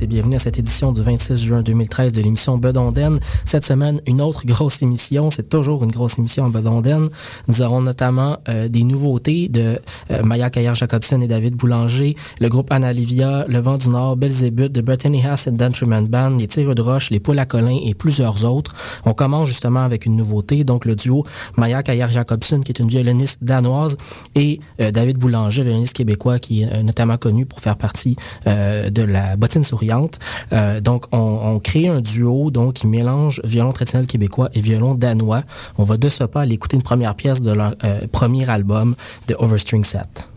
et bienvenue à cette édition du 26 juin 2013 de l'émission Bedonden. Cette semaine, une autre grosse émission. C'est toujours une grosse émission en Bedonden. Nous aurons notamment euh, des nouveautés de euh, Maya Caillard-Jacobson et David Boulanger, le groupe Anna Livia, Le Vent du Nord, Belzébuth, de Brittany Haas Dentryman Band, les Tigres de Roche, les Poules à et plusieurs autres. On commence justement avec une nouveauté, donc le duo Maya Caillard-Jacobson, qui est une violoniste danoise, et euh, David Boulanger, violoniste québécois, qui est notamment connu pour faire partie de la bottine Euh, donc, on, crée un duo donc qui mélange violon traditionnel québécois et violon danois. On va de ce pas aller écouter une première pièce de leur euh, premier album, de Overstring Set.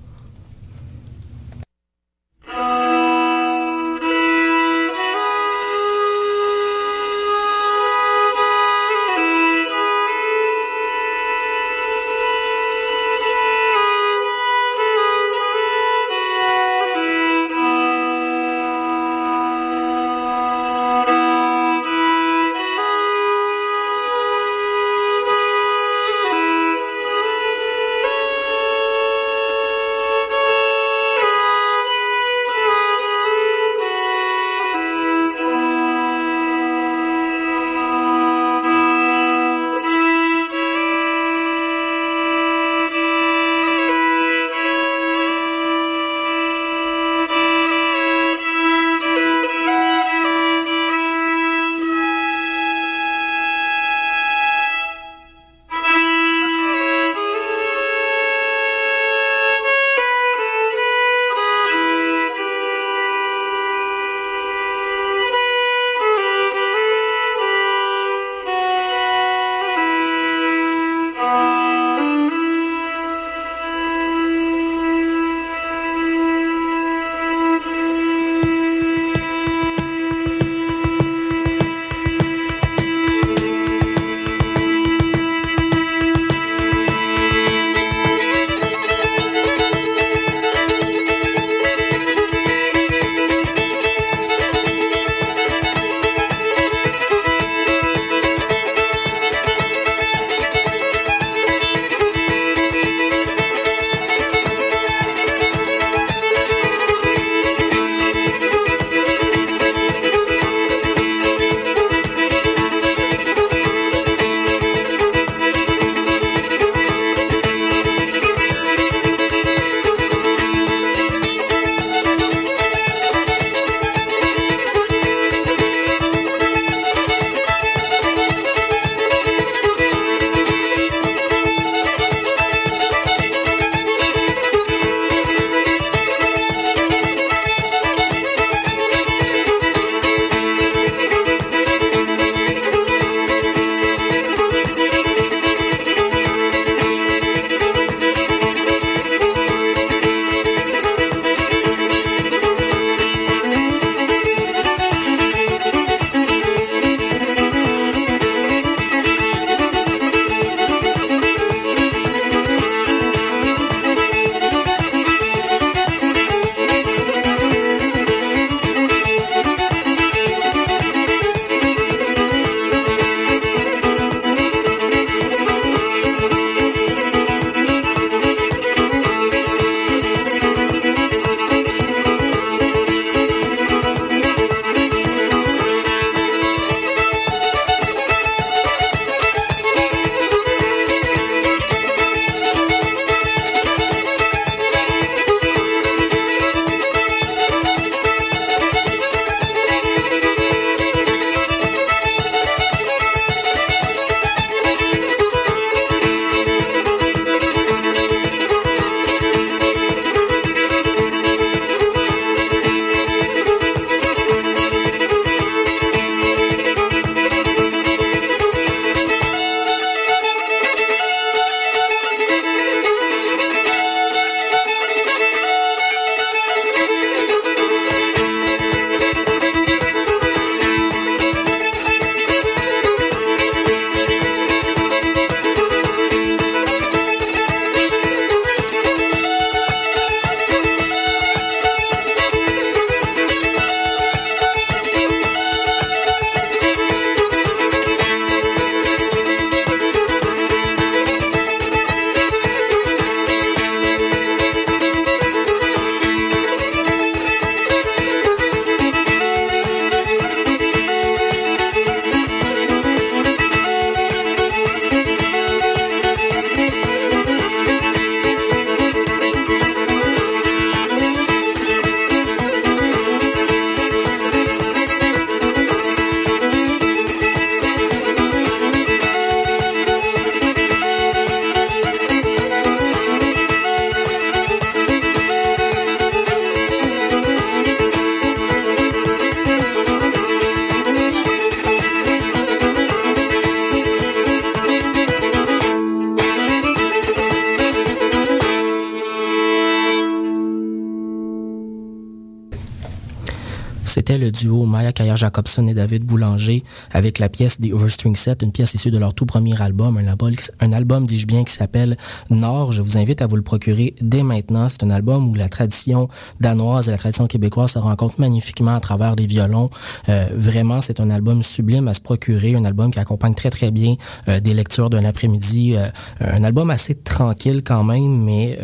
Duo Maya Kayer Jacobson et David Boulanger avec la pièce The Overstring Set, une pièce issue de leur tout premier album, un album, un album dis-je bien, qui s'appelle Nord. Je vous invite à vous le procurer dès maintenant. C'est un album où la tradition danoise et la tradition québécoise se rencontrent magnifiquement à travers des violons. Euh, vraiment, c'est un album sublime à se procurer, un album qui accompagne très très bien euh, des lectures d'un après-midi, euh, un album assez tranquille quand même, mais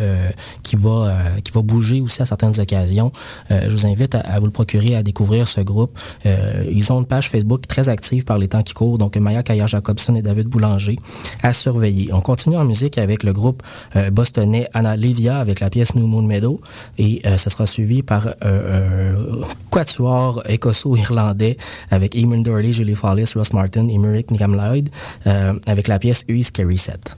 qui va qui va bouger aussi à certaines occasions. je vous invite à, vous le procurer, à découvrir ce groupe. ils ont une page Facebook très active par les temps qui courent, donc Maya Kayer Jacobson et David Boulanger à surveiller. On continue en musique avec le groupe bostonais Anna Levia avec la pièce New Moon Meadow et ce sera suivi par euh, quatuor écosso-irlandais avec Eamon Dorley, Julie Follis, Ross Martin et Merrick Nicam Lloyd euh, avec la pièce U Scary Set.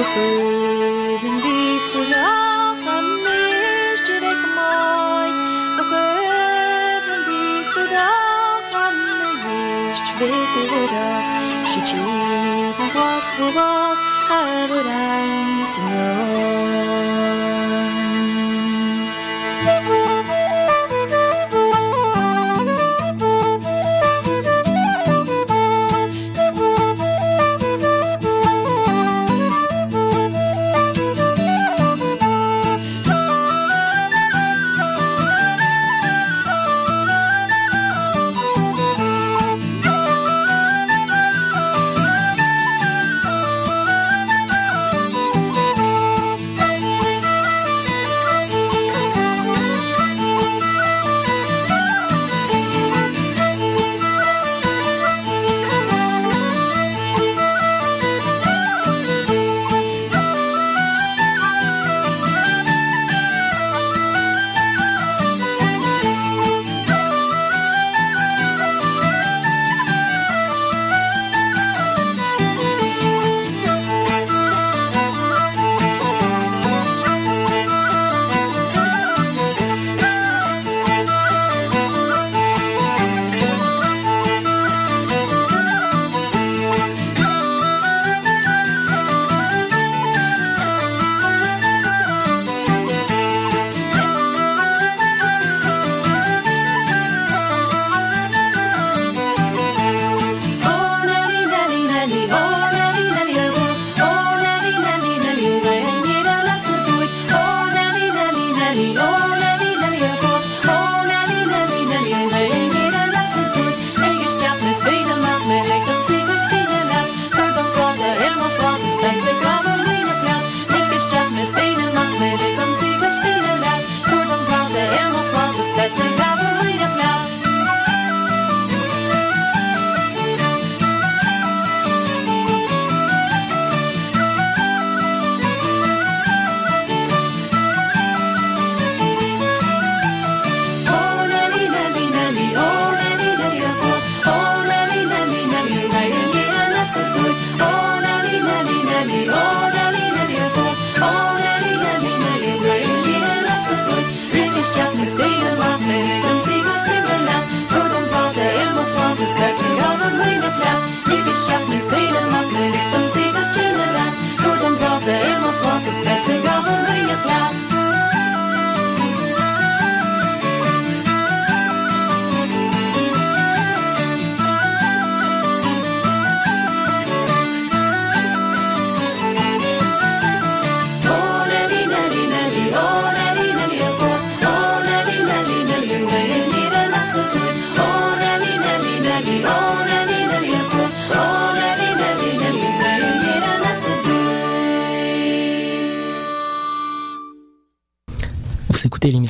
Tchau.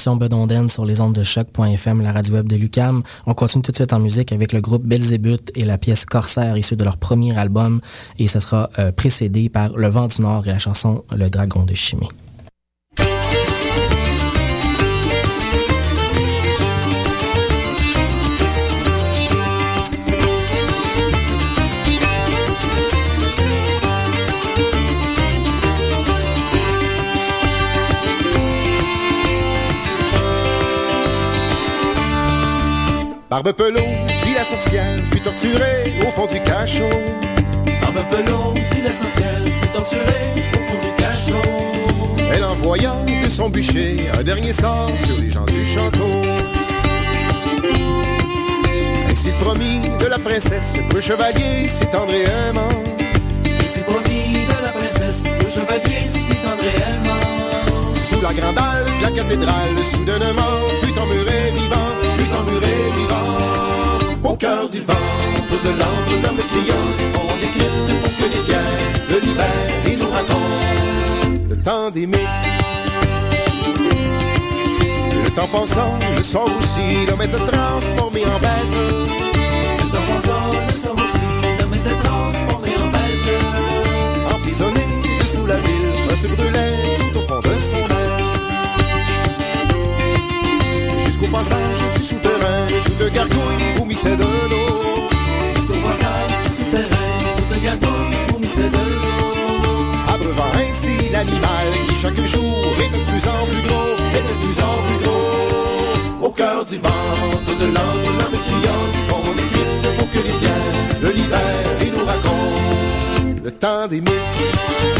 Bedonden sur les ondes de choc.fm, la radio web de Lucam. On continue tout de suite en musique avec le groupe Belzébuth et la pièce Corsaire issue de leur premier album et ça sera euh, précédé par Le vent du Nord et la chanson Le dragon de Chimie. Barbe Pelot, dit la sorcière, fut torturée au fond du cachot. Barbe Pelot, dit la sorcière, fut torturée au fond du cachot. Elle envoya de son bûcher un dernier sort sur les gens du château. Ainsi promis de la princesse, le chevalier s'est aimant. Ainsi promis de la princesse, le chevalier s'est aimant. Sous la grande halle de la cathédrale, soudainement fut emmuré vivant cœur du ventre de l'antre, l'homme criant du fond des cryptes pour que les pierres le libèrent et nous racontent le temps des mythes. Le temps passant, le sort aussi, l'homme était transformé en bête. Le temps passant, le sort aussi, l'homme était transformé en bête. Emprisonné sous la ville, un feu brûlait tout au fond de son âme. Jusqu'au passage du souterrain, toute gargouille vomissait de l'eau. Passage du souterrain, toute gargouille vomissait de l'eau. Abreuvant ainsi l'animal qui chaque jour était de plus en plus gros, était de plus en plus gros. Au cœur du ventre de l'antre, l'homme criant du fond des pour que les biens le libèrent et nous racontent le temps des mythes.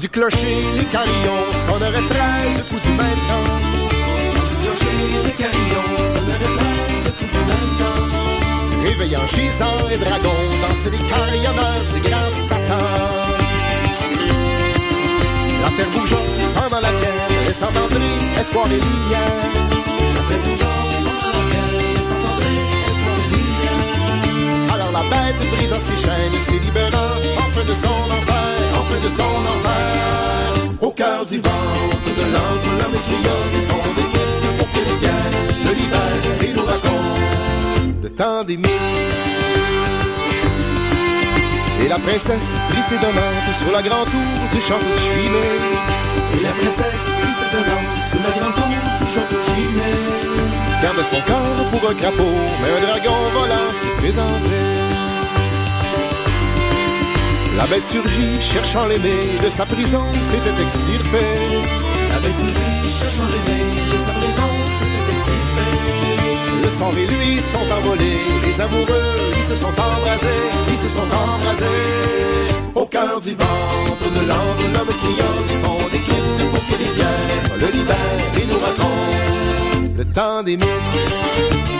Du clocher, les carillons sonneraient treize coups du même temps. Quand du clocher, les carillons sonneraient treize coups du même temps. Réveillant gisants et dragons, danser les carillonneurs du grand Satan. La terre bougeant pendant la guerre, laissant entrer espoir et lumière. Bête brisant ses chaînes, se libérant enfin de son enfer, enfin de son enfer. Au cœur du ventre de l'antre, l'homme criant du fond des cryptes pour les guerres le libèrent et nous racontent le temps des mythes. Et la princesse, triste et donnante, sur la grande tour du château de Chimay. Et la princesse, triste et donnante, sur la grande tour du château de Chimay. Garde son corps pour un crapaud, mais un dragon volant s'y présentait. La bête surgit, cherchant l'aimé, de sa prison s'était extirpée. La bête surgit, cherchant l'aimé, de sa prison s'était extirpée. Le sang et lui sont envolés, les amoureux, ils se sont embrasés, ils se sont embrasés. Au cœur du ventre de l'antre, l'homme criant du fond des cryptes pour que les le libèrent et nous racontent le temps des mythes.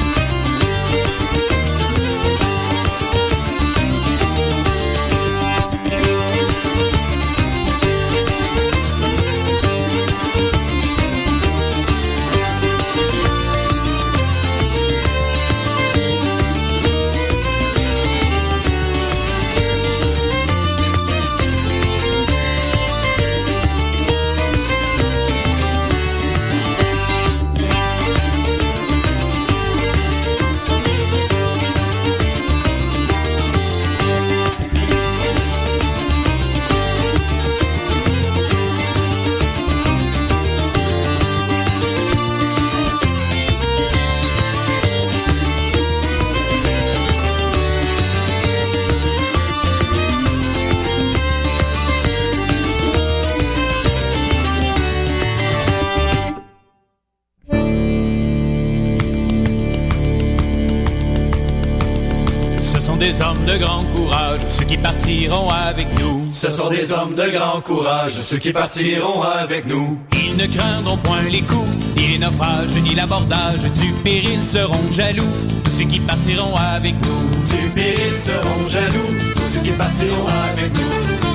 Ce sont des hommes de grand courage, ceux qui partiront avec nous. Ils ne craindront point les coups, ni les naufrages, ni l'abordage. Du péril seront jaloux, tous ceux qui partiront avec nous. Du péril seront jaloux, tous ceux qui partiront avec nous.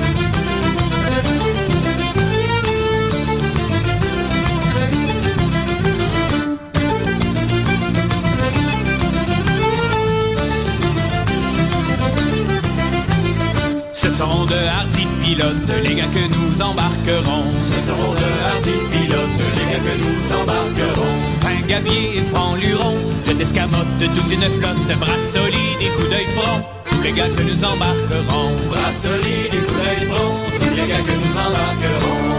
Pilotes, les gars que nous embarquerons. Ce seront de hardis pilotes, les gars que nous embarquerons. Fin gabier et franc luron, jet escamote, toute une flotte, bras solides et coups d'œil prompt. Tous les gars que nous embarquerons. Bras solides et coups d'œil prompt, tous les gars que nous embarquerons.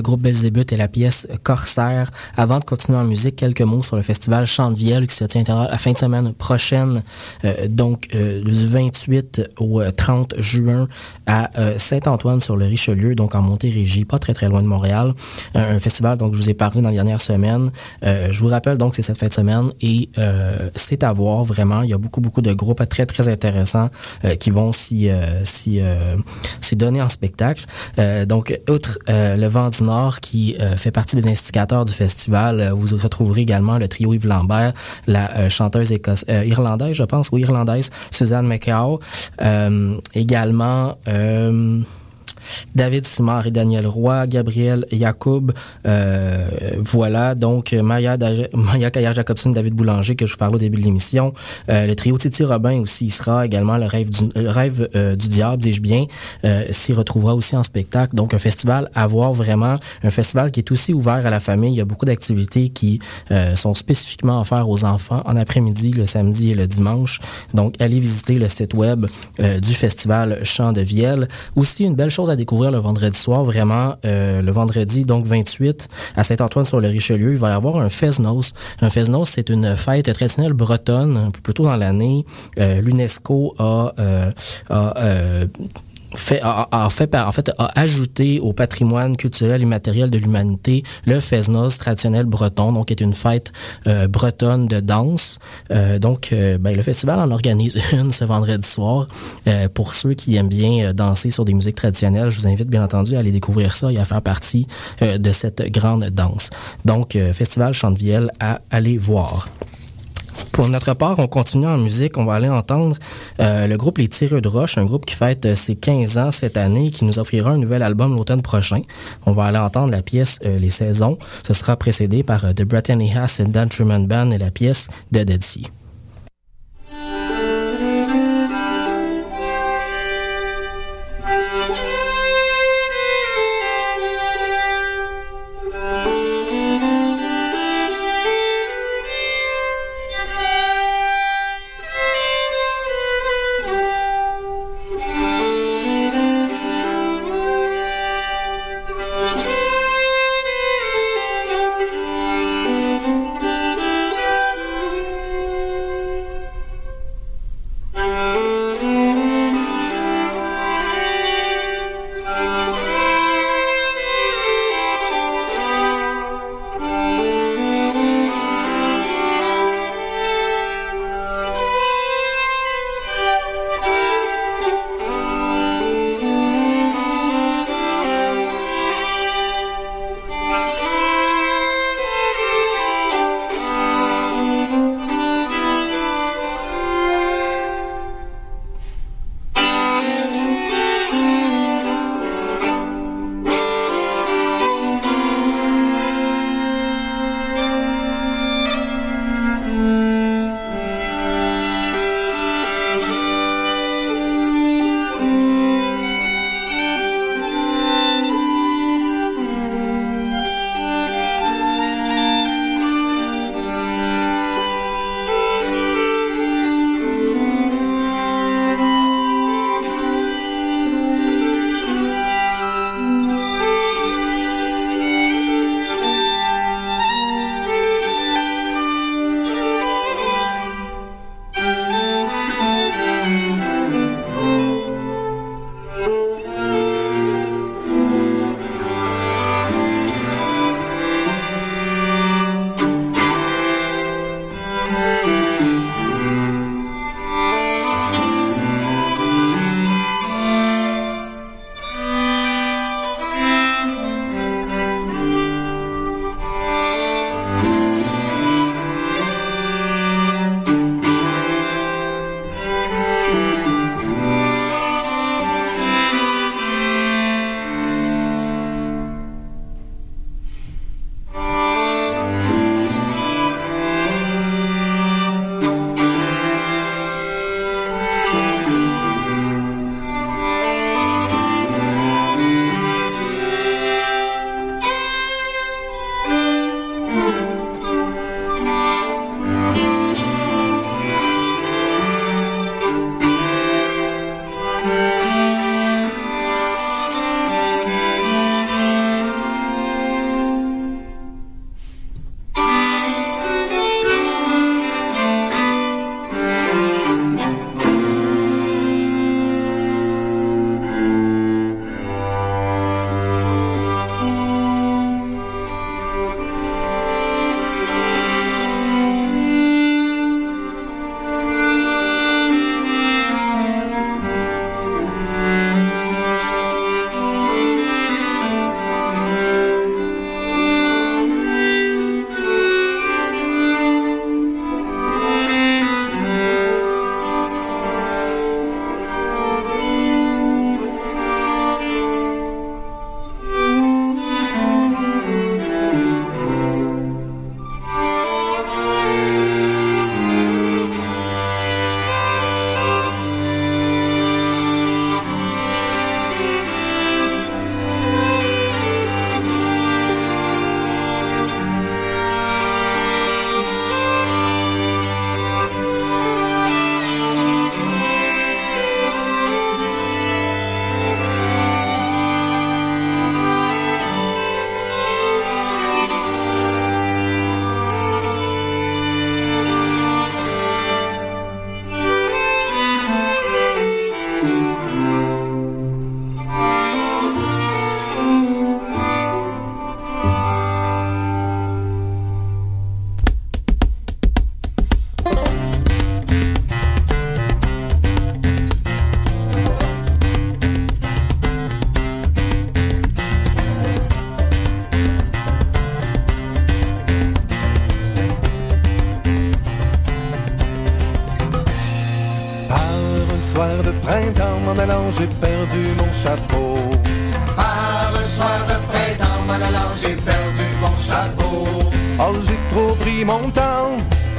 Le groupe Belzébuth et la pièce Corsaire. Avant de continuer en musique, quelques mots sur le festival Chant de Vielle qui se tiendra la fin de semaine prochaine, donc du 28 au 30 juin à Saint-Antoine sur le Richelieu, donc en Montérégie, pas très très loin de Montréal. Un, festival donc je vous ai parlé dans les dernières semaines. je vous rappelle donc c'est cette fin de semaine et c'est à voir vraiment. Il y a beaucoup beaucoup de groupes très très intéressants qui vont s'y s'y donner en spectacle. donc outre le Vent du Qui fait partie des instigateurs du festival, vous retrouverez également le trio Yves Lambert, la chanteuse écosse, irlandaise, je pense, ou irlandaise, Suzanne McCall. également... David Simard et Daniel Roy, Gabriel Yacoub, euh, voilà, donc Maya, Maya Kaya-Jacobson, David Boulanger, que je vous parlais au début de l'émission. Euh, le trio Titi Robin aussi sera également le rêve du, rêve, euh, du diable, dis-je bien, s'y retrouvera aussi en spectacle. Donc un festival à voir vraiment, un festival qui est aussi ouvert à la famille. Il y a beaucoup d'activités qui sont spécifiquement offertes aux enfants en après-midi, le samedi et le dimanche. Donc allez visiter le site web du festival Chant de Vielle. Aussi une belle chose à découvrir le vendredi soir, vraiment euh, le vendredi, donc 28, à Saint-Antoine-sur-le-Richelieu. Il va y avoir un Fesnos. Un Fesnos, c'est une fête traditionnelle bretonne, plus tôt dans l'année. Euh, L'UNESCO a, euh, a fait, a, fait, en fait, a ajouté au patrimoine culturel et matériel de l'humanité le Fesnos traditionnel breton, donc est une fête euh, bretonne de danse. Euh, donc, euh, ben, le festival en organise une ce vendredi soir. pour ceux qui aiment bien danser sur des musiques traditionnelles, je vous invite bien entendu à aller découvrir ça et à faire partie de cette grande danse. Donc, Festival Chantevielle à aller voir. Pour notre part, on continue en musique. On va aller entendre euh, le groupe Les Tireux de Roche, un groupe qui fête euh, ses 15 ans cette année et qui nous offrira un nouvel album l'automne prochain. On va aller entendre la pièce euh, Les Saisons. Ce sera précédé par The Brittany Haas and Dan Truman Band et la pièce The Dead Sea.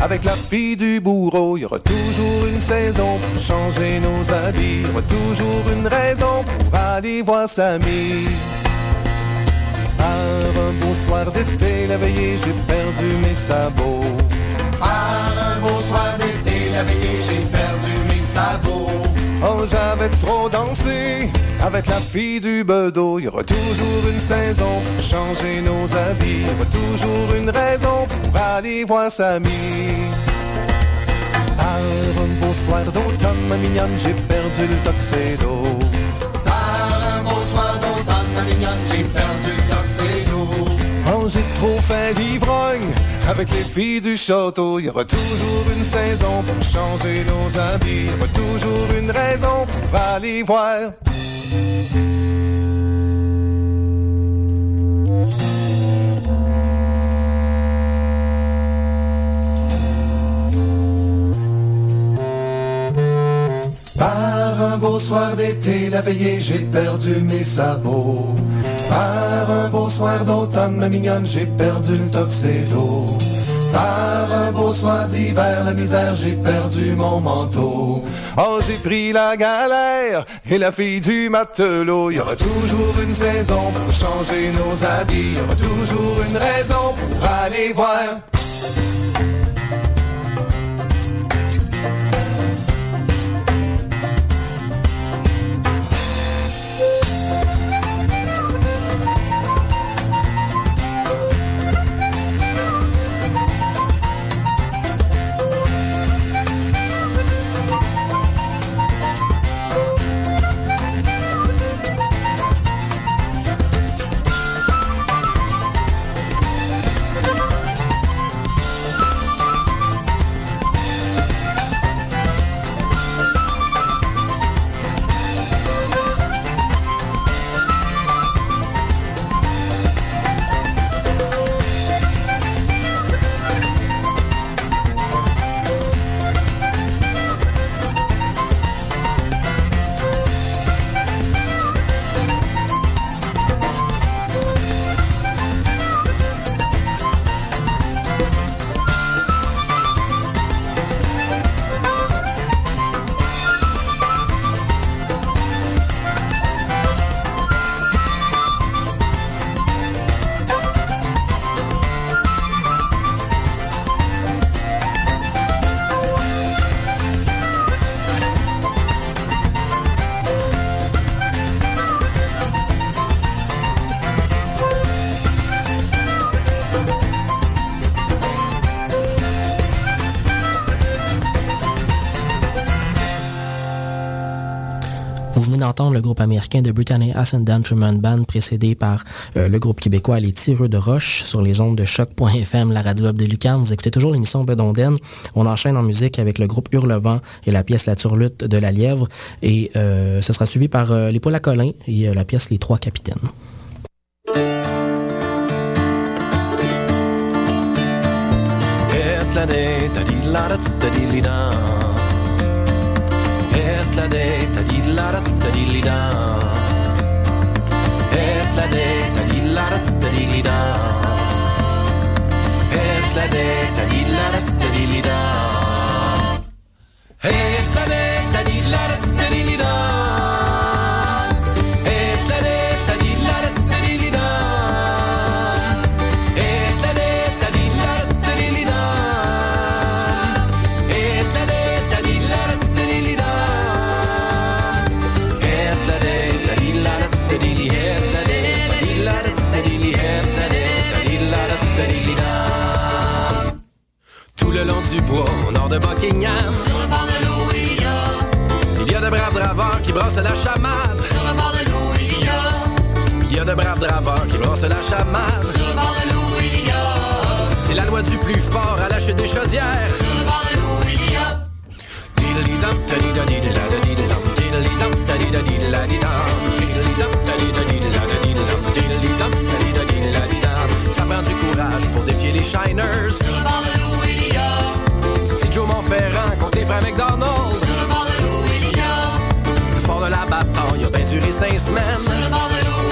Avec la fille du bourreau, il y aura toujours une saison pour changer nos habits. Il y aura toujours une raison pour aller voir Samy. Par un beau soir d'été, la veillée, j'ai perdu mes sabots. Par un beau soir d'été, la veillée, j'ai perdu mes sabots. Oh, j'avais trop dansé avec la fille du bedeau. Il y aura toujours une saison pour changer nos habits. Il y aura toujours une raison pour aller voir Samy. Par un beau soir d'automne, ma mignonne, j'ai perdu le tuxedo. Par un beau soir d'automne, ma mignonne, j'ai perdu le tuxedo. J'ai trop fait l'ivrogne avec les filles du château. Il y aura toujours une saison pour changer nos habits. Il y aura toujours une raison pour aller voir. Par un beau soir d'été, la veillée, j'ai perdu mes sabots. Par un beau soir d'automne, ma mignonne, j'ai perdu le tuxedo. Par un beau soir d'hiver, la misère, j'ai perdu mon manteau. Oh, j'ai pris la galère et la fille du matelot. Il y aura toujours une saison pour changer nos habits. Il y aura toujours une raison pour aller voir. D'entendre le groupe américain de Britannia Down Truman Band précédé par euh, le groupe québécois Les Tireux de Roche sur les ondes de choc.fm, la radio web de Lucan. Vous écoutez toujours l'émission Bedonden. On enchaîne en musique avec le groupe Hurlevent et la pièce La Turlute de la Lièvre. Et euh, ce sera suivi par euh, les Paul à et la pièce Les Trois Capitaines. la razza di lida Et la detta di la razza di lida Et la detta di la razza di lida Et la detta di la razza di lida de Buckingham, Sur le bord de l'eau, il y a. de braves draveurs qui brassent la chamade. Sur le bord de l'eau, il y a. De braves draveurs qui brassent la chamade. Sur le bord de l'eau. C'est la loi du plus fort à lâcher des chaudières. Sur le bord de l'eau. Ça prend du courage pour défier les shiners. Sur le bord de l'eau différent contre les frères McDonald's. Sur le bord de l'eau, il y a. Le fort de la bataille a bien duré cinq semaines. Sur le bord de l'eau,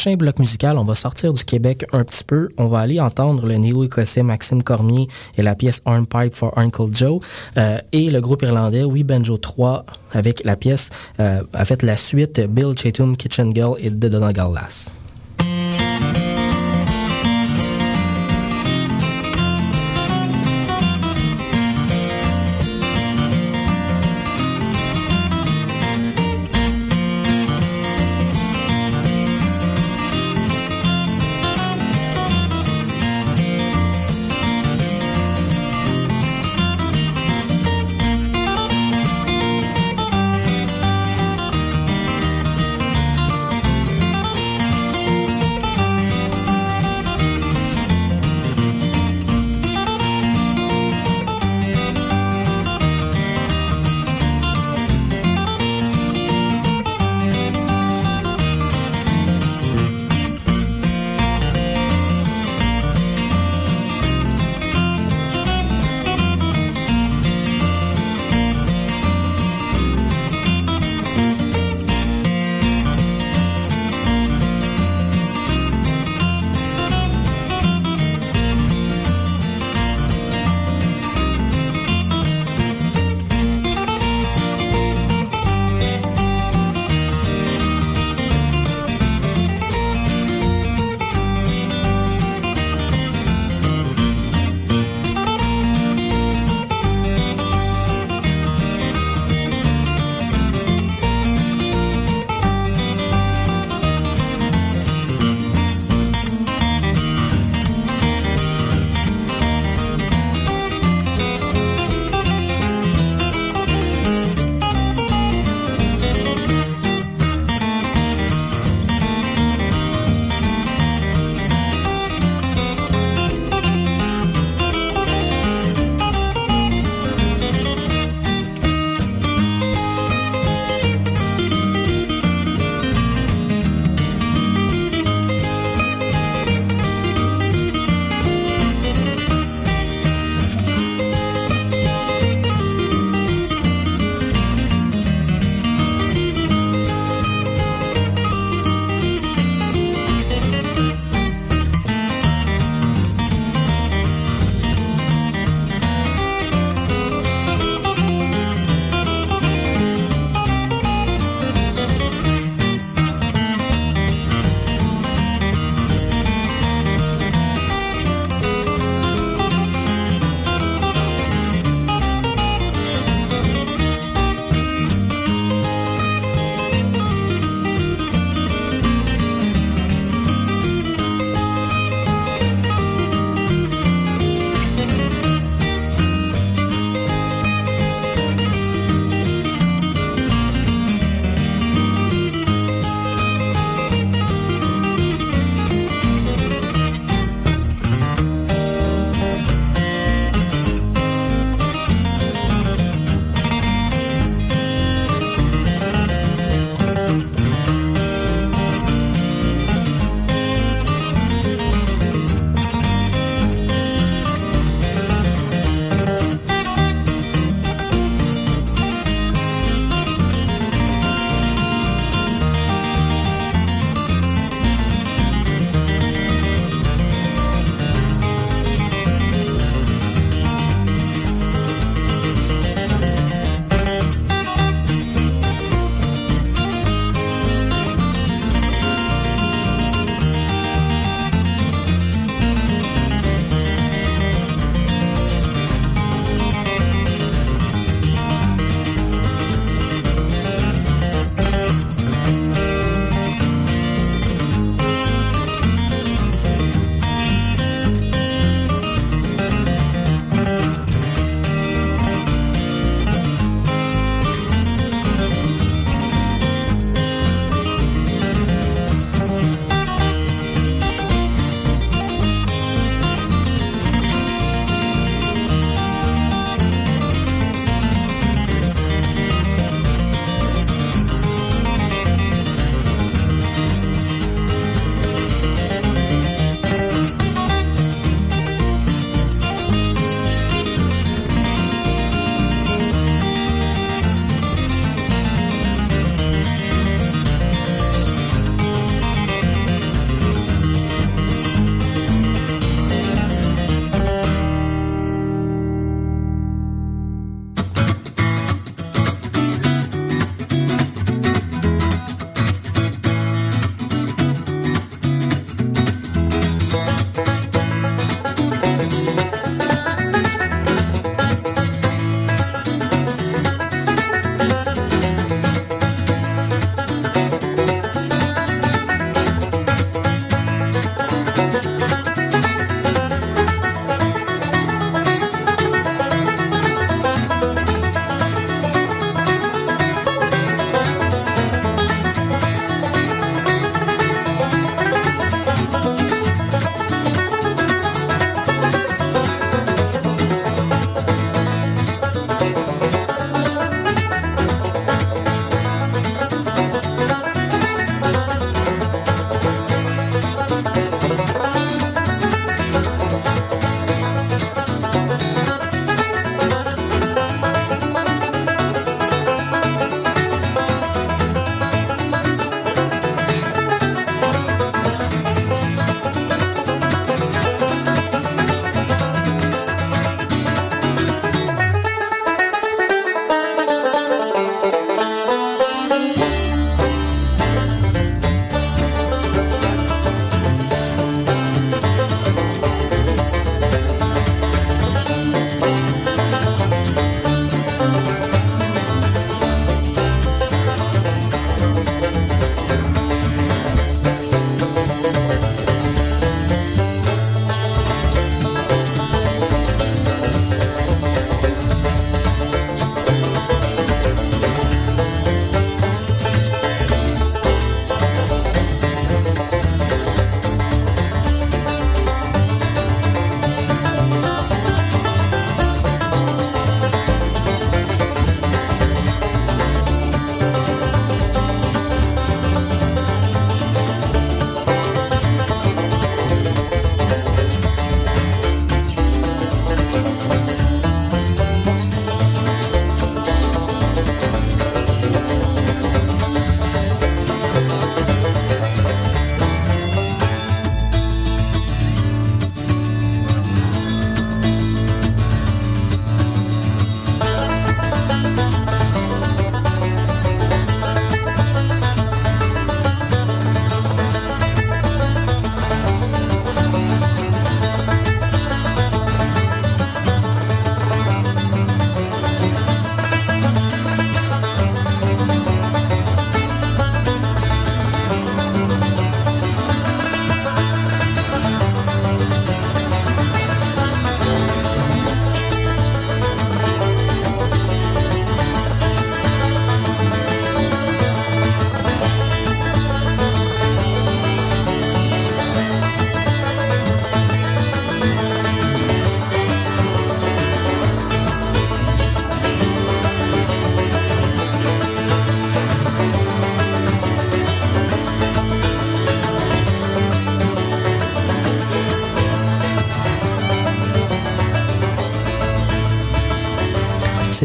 prochain bloc musical, on va sortir du Québec un petit peu. On va aller entendre le néo-écossais Maxime Cormier et la pièce Hornpipe for Uncle Joe euh, et le groupe irlandais We Banjo 3 avec la pièce euh, a fait la suite Bill Chatham, Kitchen Girl et The Donegal Lass.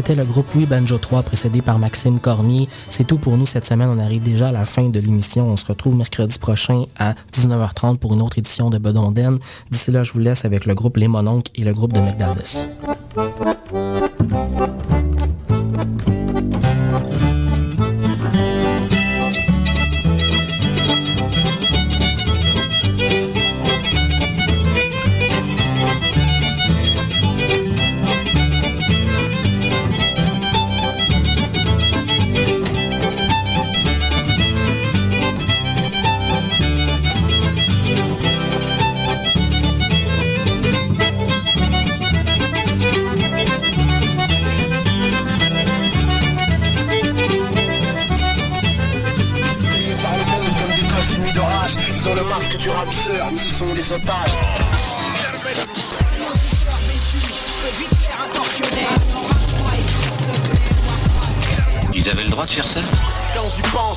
C'était le groupe Oui Banjo 3 précédé par Maxime Cormier. C'est tout pour nous cette semaine. On arrive déjà à la fin de l'émission. On se retrouve mercredi prochain à 19h30 pour une autre édition de Bedonden. D'ici là, je vous laisse avec le groupe Les Mononcles et le groupe de McDaldus.